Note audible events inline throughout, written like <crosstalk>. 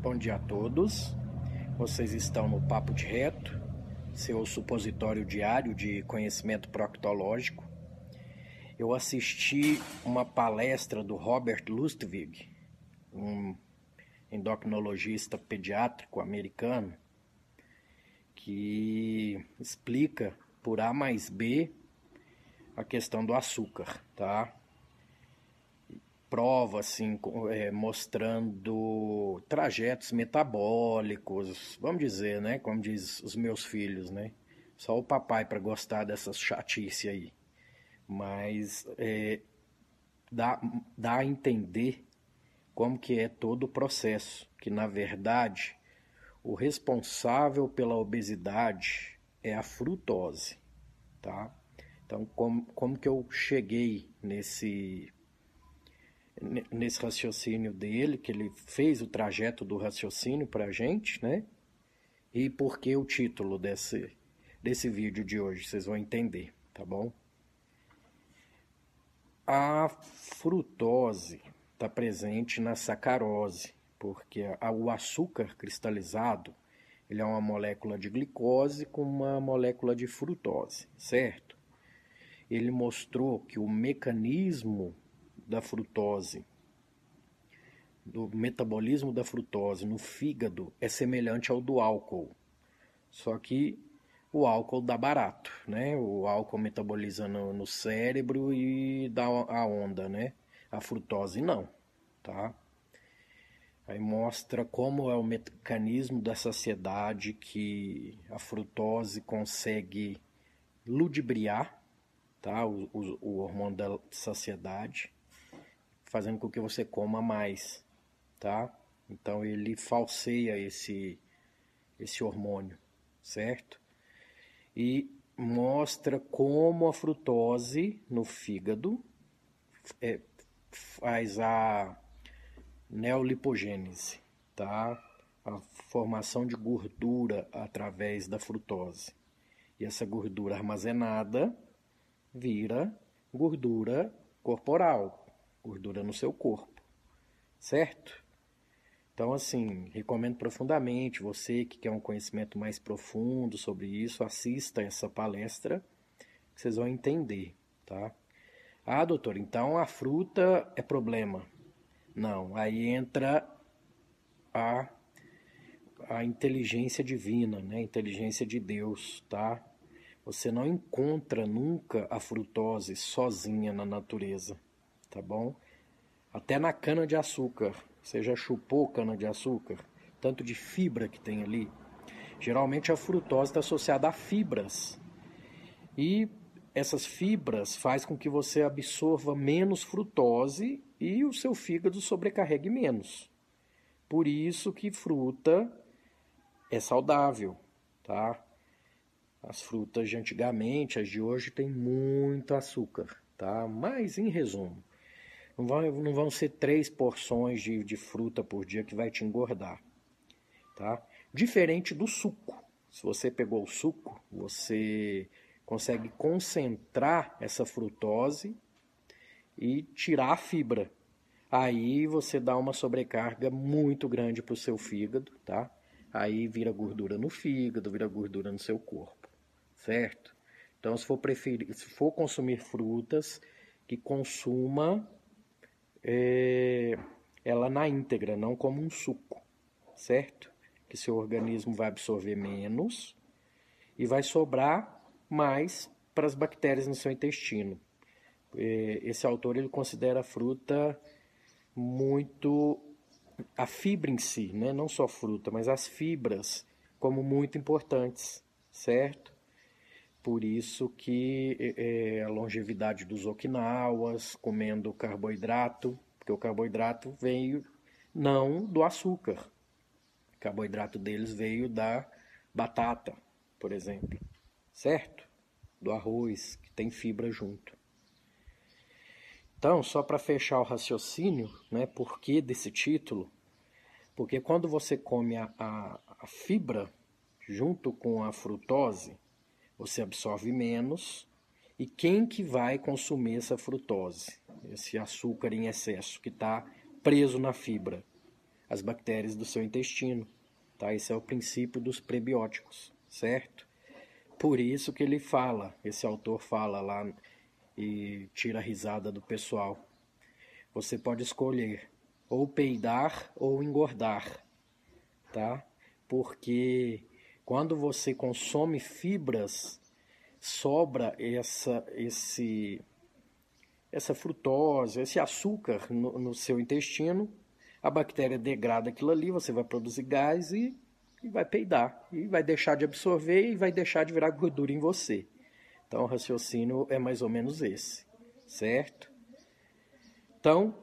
Bom dia a todos. Vocês estão no Papo de Reto, seu supositório diário de conhecimento proctológico. Eu assisti uma palestra do Robert Lustig, um endocrinologista pediátrico americano, que explica por A mais B a questão do açúcar, tá? Prova assim é, mostrando trajetos metabólicos, vamos dizer, né, como diz os meus filhos, né? Só o papai para gostar dessas chatice aí. Mas é, dá, dá a entender como que é todo o processo, que na verdade o responsável pela obesidade é a frutose, tá? Então, como, como que eu cheguei nesse nesse raciocínio dele, que ele fez o trajeto do raciocínio para a gente, né? E por que o título desse, desse vídeo de hoje, vocês vão entender, tá bom? A frutose está presente na sacarose, porque o açúcar cristalizado ele é uma molécula de glicose com uma molécula de frutose, certo? Ele mostrou que o mecanismo da frutose, do metabolismo da frutose no fígado é semelhante ao do álcool. Só que o álcool dá barato, né? O álcool metaboliza no, no cérebro e dá a onda, né? A frutose não, tá? Aí mostra como é o mecanismo da saciedade que a frutose consegue ludibriar, tá? O, o, o hormônio da saciedade fazendo com que você coma mais, tá? Então ele falseia esse esse hormônio, certo? E mostra como a frutose no fígado é, faz a neolipogênese, tá? A formação de gordura através da frutose. E essa gordura armazenada vira gordura corporal, gordura no seu corpo, certo? Então, assim, recomendo profundamente você que quer um conhecimento mais profundo sobre isso, assista essa palestra, que vocês vão entender, tá? Ah, doutor, então a fruta é problema. Não, aí entra a, a inteligência divina, né? A inteligência de Deus, tá? Você não encontra nunca a frutose sozinha na natureza tá bom? Até na cana de açúcar. Você já chupou cana de açúcar? Tanto de fibra que tem ali. Geralmente a frutose está associada a fibras. E essas fibras faz com que você absorva menos frutose e o seu fígado sobrecarregue menos. Por isso que fruta é saudável, tá? As frutas de antigamente, as de hoje, têm muito açúcar, tá? Mas em resumo, não vão, não vão ser três porções de, de fruta por dia que vai te engordar. Tá? Diferente do suco. Se você pegou o suco, você consegue concentrar essa frutose e tirar a fibra. Aí você dá uma sobrecarga muito grande para o seu fígado, tá? Aí vira gordura no fígado, vira gordura no seu corpo, certo? Então, se for preferir, se for consumir frutas, que consuma é, ela na íntegra, não como um suco, certo? Que seu organismo vai absorver menos e vai sobrar mais para as bactérias no seu intestino. É, esse autor ele considera a fruta muito a fibra em si, né? não só fruta, mas as fibras como muito importantes, certo? Por isso que é, a longevidade dos okinawas, comendo carboidrato, porque o carboidrato veio não do açúcar. O carboidrato deles veio da batata, por exemplo, certo? Do arroz, que tem fibra junto. Então, só para fechar o raciocínio, né, por que desse título? Porque quando você come a, a, a fibra junto com a frutose, você absorve menos. E quem que vai consumir essa frutose? Esse açúcar em excesso que está preso na fibra? As bactérias do seu intestino. Tá? Esse é o princípio dos prebióticos, certo? Por isso que ele fala, esse autor fala lá e tira a risada do pessoal. Você pode escolher ou peidar ou engordar, tá? Porque quando você consome fibras, sobra essa, esse, essa frutose, esse açúcar no, no seu intestino, a bactéria degrada aquilo ali, você vai produzir gás e, e vai peidar. E vai deixar de absorver e vai deixar de virar gordura em você. Então o raciocínio é mais ou menos esse, certo? Então,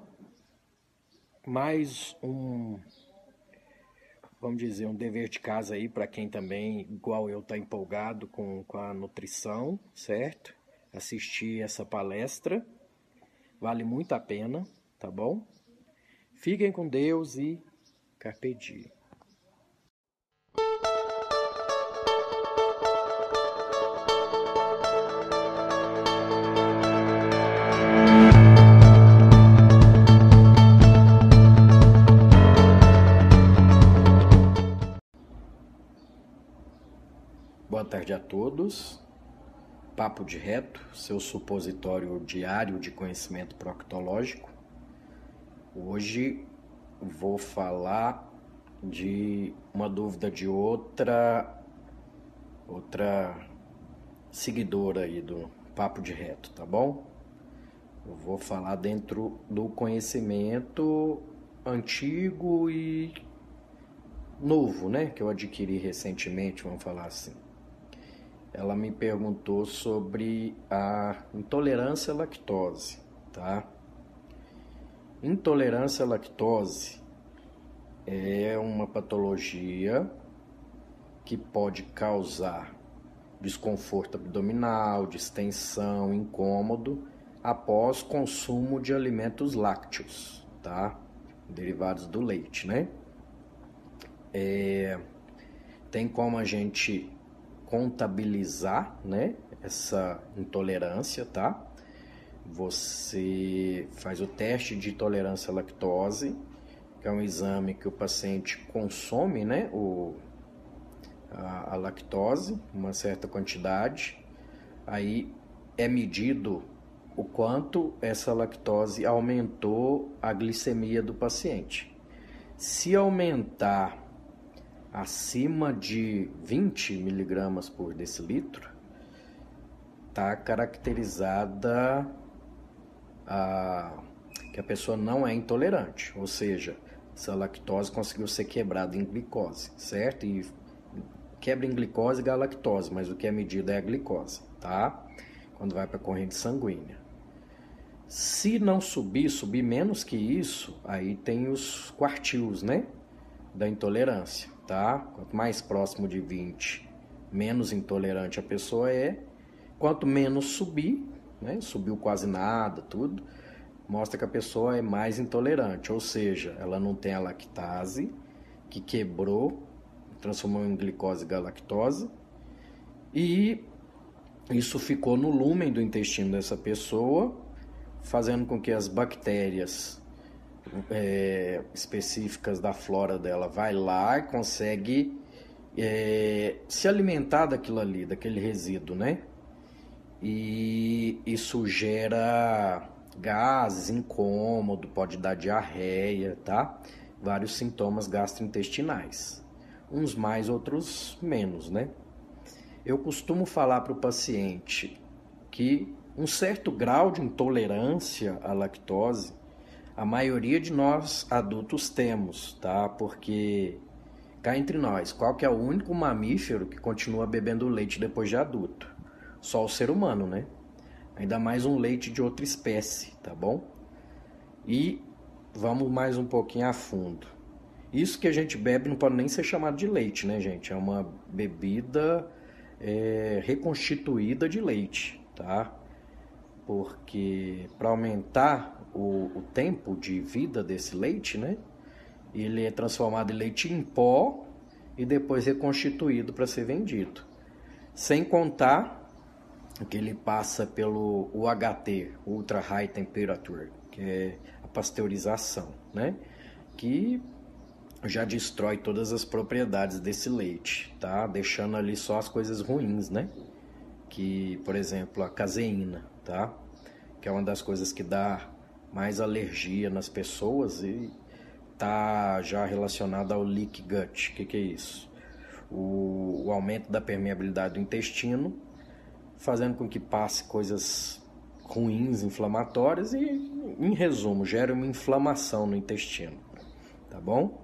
mais um, vamos dizer, um dever de casa aí para quem também, igual eu, está empolgado com, com a nutrição, certo? Assistir essa palestra, vale muito a pena, tá bom? Fiquem com Deus e carpe diem. Papo de Reto, seu supositório diário de conhecimento proctológico. Hoje vou falar de uma dúvida de outra outra seguidora aí do Papo de Reto, tá bom? Eu vou falar dentro do conhecimento antigo e novo, né, que eu adquiri recentemente, vamos falar assim ela me perguntou sobre a intolerância à lactose, tá? Intolerância à lactose é uma patologia que pode causar desconforto abdominal, distensão, incômodo após consumo de alimentos lácteos, tá? Derivados do leite, né? É, tem como a gente contabilizar, né, essa intolerância, tá? Você faz o teste de tolerância à lactose, que é um exame que o paciente consome, né, o, a, a lactose, uma certa quantidade, aí é medido o quanto essa lactose aumentou a glicemia do paciente. Se aumentar acima de 20 miligramas por decilitro, está caracterizada a, que a pessoa não é intolerante, ou seja, essa lactose conseguiu ser quebrada em glicose, certo? E quebra em glicose e galactose, mas o que é medido é a glicose, tá? Quando vai para a corrente sanguínea. Se não subir, subir menos que isso, aí tem os quartis, né? Da intolerância tá? Quanto mais próximo de 20, menos intolerante a pessoa é. Quanto menos subir, né? Subiu quase nada, tudo, mostra que a pessoa é mais intolerante, ou seja, ela não tem a lactase que quebrou, transformou em glicose galactose e isso ficou no lúmen do intestino dessa pessoa, fazendo com que as bactérias é, específicas da flora dela vai lá e consegue é, se alimentar daquilo ali, daquele resíduo, né? E isso gera gases, incômodo, pode dar diarreia, tá? Vários sintomas gastrointestinais. Uns mais, outros menos, né? Eu costumo falar para o paciente que um certo grau de intolerância à lactose A maioria de nós adultos temos, tá? Porque cá entre nós, qual que é o único mamífero que continua bebendo leite depois de adulto? Só o ser humano, né? Ainda mais um leite de outra espécie, tá bom? E vamos mais um pouquinho a fundo. Isso que a gente bebe não pode nem ser chamado de leite, né, gente? É uma bebida é, reconstituída de leite, tá? Porque para aumentar o, o tempo de vida desse leite, né? Ele é transformado em leite em pó e depois reconstituído para ser vendido. Sem contar que ele passa pelo UHT, Ultra High Temperature, que é a pasteurização, né? Que já destrói todas as propriedades desse leite, tá? Deixando ali só as coisas ruins, né? Que, por exemplo, a caseína, tá? Que é uma das coisas que dá mais alergia nas pessoas e tá já relacionada ao leak gut. O que, que é isso? O, o aumento da permeabilidade do intestino, fazendo com que passe coisas ruins, inflamatórias e, em resumo, gera uma inflamação no intestino, tá bom?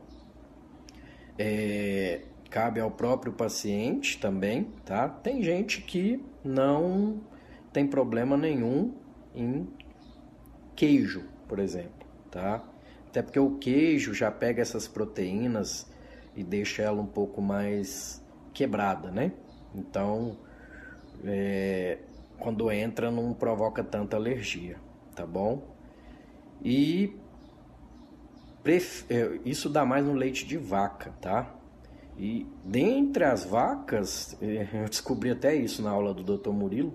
É, cabe ao próprio paciente também, tá? Tem gente que não tem problema nenhum em queijo, por exemplo, tá? Até porque o queijo já pega essas proteínas e deixa ela um pouco mais quebrada, né? Então, é, quando entra não provoca tanta alergia, tá bom? E é, isso dá mais no leite de vaca, tá? E dentre as vacas, <laughs> eu descobri até isso na aula do Dr. Murilo,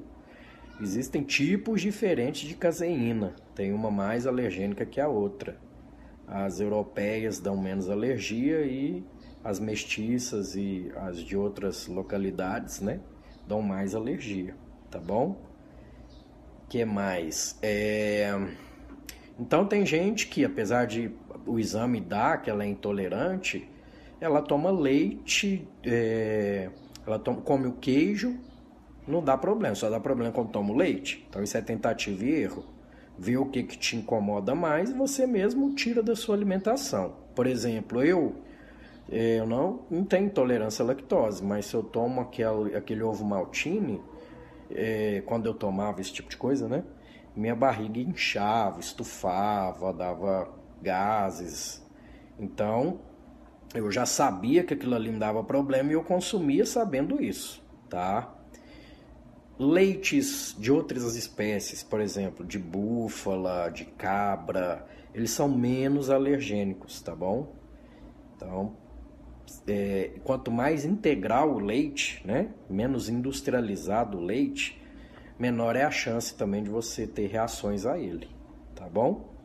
existem tipos diferentes de caseína. Tem uma mais alergênica que a outra. As europeias dão menos alergia e as mestiças e as de outras localidades, né, dão mais alergia, tá bom? Que mais? É... Então tem gente que, apesar de o exame dar que ela é intolerante, ela toma leite, é, ela toma, come o queijo, não dá problema, só dá problema quando toma o leite. Então isso é tentativa e erro. Vê o que, que te incomoda mais e você mesmo tira da sua alimentação. Por exemplo, eu, é, eu não, não tenho intolerância à lactose, mas se eu tomo aquele, aquele ovo maltine, é, quando eu tomava esse tipo de coisa, né? Minha barriga inchava, estufava, dava gases. Então, eu já sabia que aquilo ali me dava problema e eu consumia sabendo isso, tá? Leites de outras espécies, por exemplo, de búfala, de cabra, eles são menos alergênicos, tá bom? Então, é, quanto mais integral o leite, né, menos industrializado o leite, menor é a chance também de você ter reações a ele, tá bom?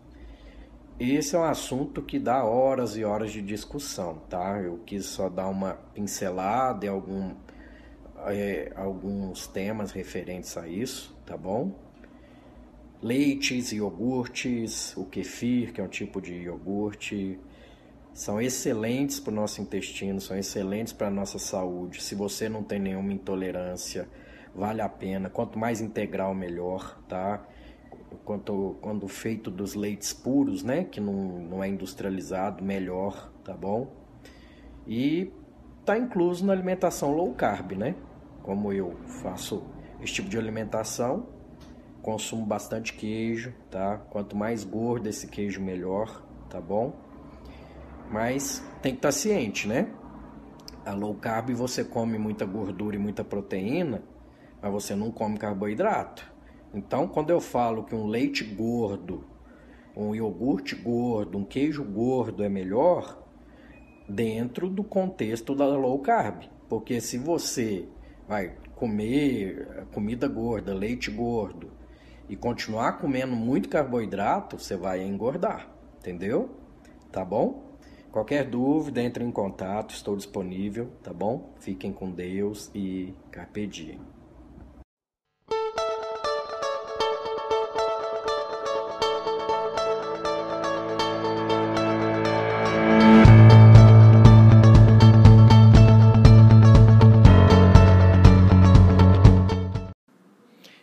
Esse é um assunto que dá horas e horas de discussão, tá? Eu quis só dar uma pincelada em algum, é, alguns temas referentes a isso, tá bom? Leites, iogurtes, o kefir, que é um tipo de iogurte, são excelentes para o nosso intestino, são excelentes para a nossa saúde. Se você não tem nenhuma intolerância, vale a pena. Quanto mais integral, melhor, tá? Quanto quando feito dos leites puros, né, que não, não é industrializado, melhor, tá bom? E tá incluso na alimentação low carb, né? Como eu faço esse tipo de alimentação, consumo bastante queijo, tá? Quanto mais gordo esse queijo, melhor, tá bom? Mas tem que estar tá ciente, né? A low carb você come muita gordura e muita proteína, mas você não come carboidrato. Então, quando eu falo que um leite gordo, um iogurte gordo, um queijo gordo é melhor, dentro do contexto da low carb. Porque se você vai comer comida gorda, leite gordo, e continuar comendo muito carboidrato, você vai engordar, entendeu? Tá bom? Qualquer dúvida, entre em contato, estou disponível, tá bom? Fiquem com Deus e carpe diem.